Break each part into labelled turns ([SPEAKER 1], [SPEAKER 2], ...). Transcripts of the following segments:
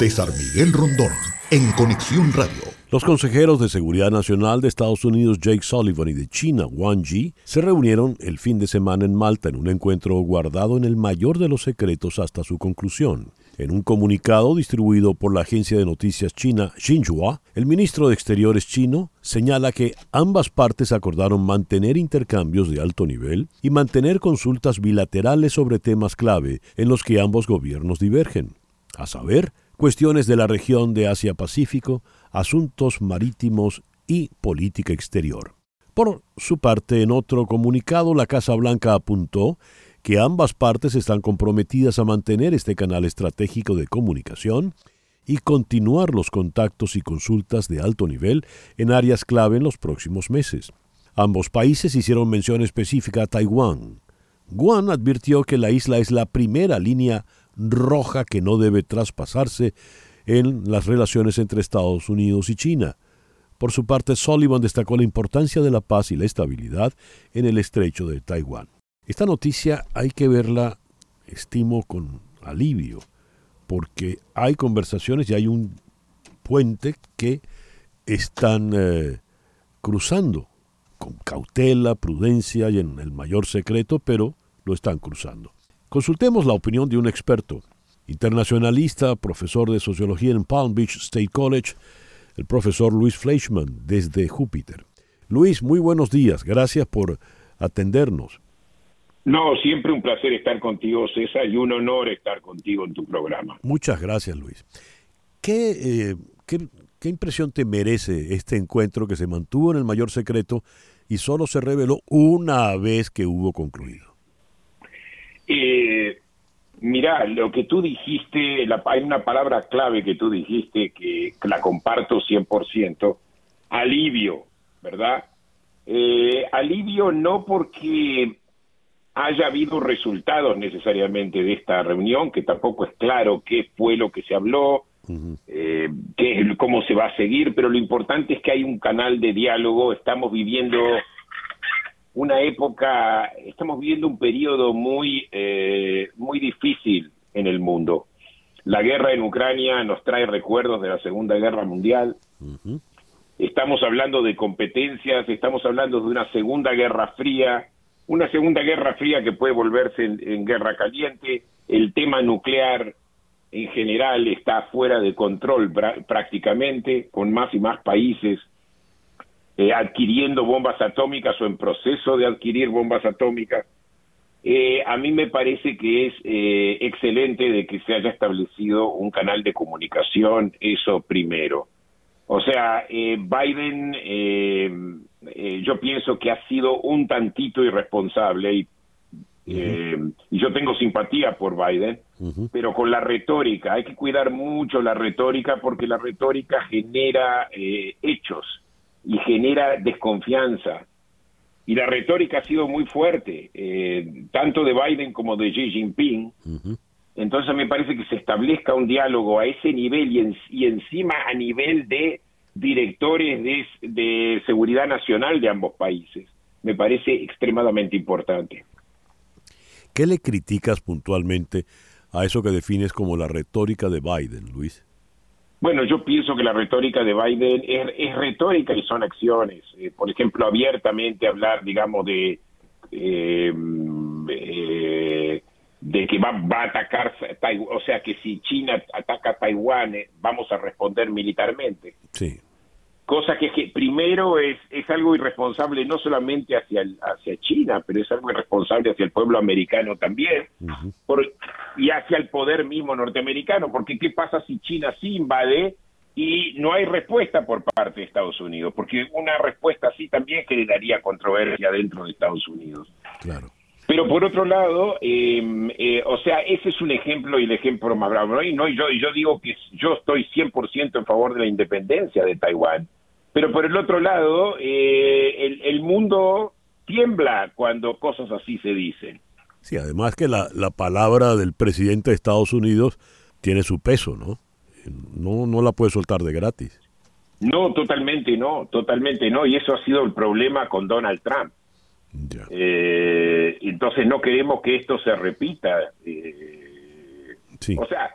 [SPEAKER 1] César Miguel Rondón, en Conexión Radio.
[SPEAKER 2] Los consejeros de Seguridad Nacional de Estados Unidos Jake Sullivan y de China Wang Yi se reunieron el fin de semana en Malta en un encuentro guardado en el mayor de los secretos hasta su conclusión. En un comunicado distribuido por la agencia de noticias china Xinhua, el ministro de Exteriores chino señala que ambas partes acordaron mantener intercambios de alto nivel y mantener consultas bilaterales sobre temas clave en los que ambos gobiernos divergen, a saber, cuestiones de la región de Asia-Pacífico, asuntos marítimos y política exterior. Por su parte, en otro comunicado, la Casa Blanca apuntó que ambas partes están comprometidas a mantener este canal estratégico de comunicación y continuar los contactos y consultas de alto nivel en áreas clave en los próximos meses. Ambos países hicieron mención específica a Taiwán. Guan advirtió que la isla es la primera línea roja que no debe traspasarse en las relaciones entre Estados Unidos y China. Por su parte, Sullivan destacó la importancia de la paz y la estabilidad en el estrecho de Taiwán. Esta noticia hay que verla, estimo, con alivio, porque hay conversaciones y hay un puente que están eh, cruzando con cautela, prudencia y en el mayor secreto, pero lo están cruzando. Consultemos la opinión de un experto, internacionalista, profesor de sociología en Palm Beach State College, el profesor Luis Fleischman, desde Júpiter. Luis, muy buenos días, gracias por atendernos.
[SPEAKER 3] No, siempre un placer estar contigo, César, y un honor estar contigo en tu programa.
[SPEAKER 2] Muchas gracias, Luis. ¿Qué, eh, qué, impresión te merece este encuentro que se mantuvo en el mayor secreto y solo se reveló una vez que hubo concluido?
[SPEAKER 3] Eh, mira, lo que tú dijiste, hay una palabra clave que tú dijiste que, la comparto 100%, alivio, ¿verdad? Eh, alivio no porque haya habido resultados necesariamente de esta reunión, que tampoco es claro qué fue lo que se habló, eh, qué, cómo se va a seguir, pero lo importante es que hay un canal de diálogo, estamos viviendo una época, estamos viviendo un periodo muy, eh, muy difícil en el mundo. La guerra en Ucrania nos trae recuerdos de la Segunda Guerra Mundial. Estamos hablando de competencias, estamos hablando de una Segunda Guerra Fría una segunda guerra fría que puede volverse en, guerra caliente, el tema nuclear en general está fuera de control prácticamente, con más y más países eh, adquiriendo bombas atómicas o en proceso de adquirir bombas atómicas. Eh, a mí me parece que es eh, excelente de que se haya establecido un canal de comunicación, eso primero. O sea, Biden eh, yo pienso que ha sido un tantito irresponsable y, eh, y yo tengo simpatía por Biden, pero con la retórica, hay que cuidar mucho la retórica porque la retórica genera eh, hechos y genera desconfianza. Y la retórica ha sido muy fuerte, tanto de Biden como de Xi Jinping. Entonces me parece que se establezca un diálogo a ese nivel y, y encima a nivel de directores de, seguridad nacional de ambos países. Me parece extremadamente importante.
[SPEAKER 2] ¿Qué le criticas puntualmente a eso que defines como la retórica de Biden, Luis?
[SPEAKER 3] Bueno, yo pienso que la retórica de Biden es, retórica y son acciones. Eh, por ejemplo, abiertamente hablar, digamos, de eh, eh, de que va, va a atacar, o sea, que si China ataca a Taiwán, vamos a responder militarmente.
[SPEAKER 2] Sí
[SPEAKER 3] cosa que, primero es, es algo irresponsable no solamente hacia, hacia China, pero es algo irresponsable hacia el pueblo americano también, y hacia el poder mismo norteamericano, porque ¿qué pasa si China sí invade y no hay respuesta por parte de Estados Unidos? Porque una respuesta así también generaría controversia dentro de Estados Unidos.
[SPEAKER 2] Claro.
[SPEAKER 3] Pero por otro lado, em, eh, o sea, ese es un ejemplo y el ejemplo más bravo. Y, no, y yo, yo digo que yo estoy 100% en favor de la independencia de Taiwán pero por el otro lado, eh, el, mundo tiembla cuando cosas así se dicen.
[SPEAKER 2] Sí, además que la, la palabra del presidente de Estados Unidos tiene su peso, ¿no? No, no la puede soltar de gratis.
[SPEAKER 3] No, totalmente no, totalmente no. Y eso ha sido el problema con Donald Trump. Eh, entonces no queremos que esto se repita. Eh,
[SPEAKER 2] sí.
[SPEAKER 3] O sea,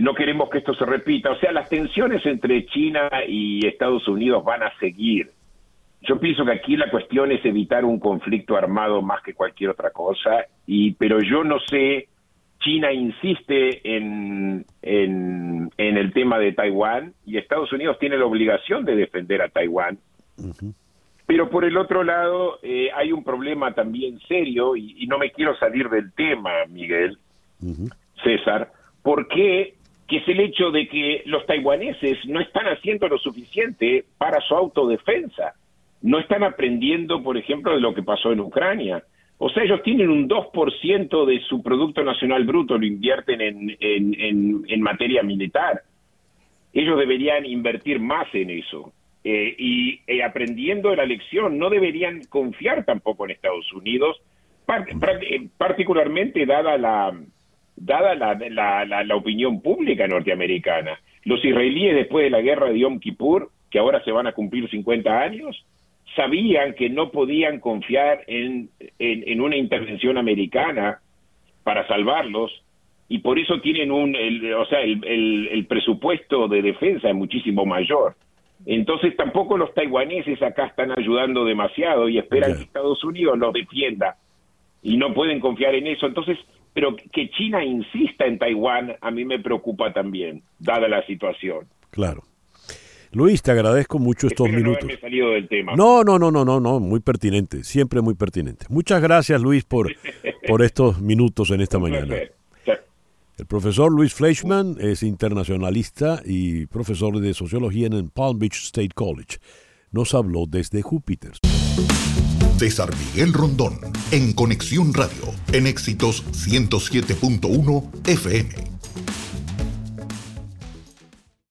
[SPEAKER 3] no queremos que esto se repita. O sea, las tensiones entre China y Estados Unidos van a seguir. Yo pienso que aquí la cuestión es evitar un conflicto armado más que cualquier otra cosa, y pero yo no sé, China insiste en, en, el tema de Taiwán y Estados Unidos tiene la obligación de defender a Taiwán. Pero por el otro lado, eh, hay un problema también serio, y, no me quiero salir del tema, Miguel, César, porque que es el hecho de que los taiwaneses no están haciendo lo suficiente para su autodefensa. No están aprendiendo, por ejemplo, de lo que pasó en Ucrania. O sea, ellos tienen un 2% de su Producto Nacional Bruto, lo invierten en, en, en materia militar. Ellos deberían invertir más en eso. Eh, y eh, aprendiendo de la lección, no deberían confiar tampoco en Estados Unidos, eh, particularmente dada la dada la, la, opinión pública norteamericana. Los israelíes después de la guerra de Yom Kippur, que ahora se van a cumplir 50 años, sabían que no podían confiar en, en, una intervención americana para salvarlos y por eso tienen un, o sea, el, el presupuesto de defensa es muchísimo mayor. Entonces tampoco los taiwaneses acá están ayudando demasiado y esperan que Estados Unidos los defienda y no pueden confiar en eso. Entonces, pero que China insista en Taiwán a mí me preocupa también, dada la situación.
[SPEAKER 2] Claro. Luis, te agradezco mucho estos minutos.
[SPEAKER 3] No, salido del tema.
[SPEAKER 2] no, no, no, no, no, no, muy pertinente, siempre muy pertinente. Muchas gracias, Luis, por, por estos minutos en esta mañana. El profesor Luis Fleischman es internacionalista y profesor de sociología en el Palm Beach State College. Nos habló desde Júpiter.
[SPEAKER 1] César Miguel Rondón, en Conexión Radio, en Éxitos 107.1 FM.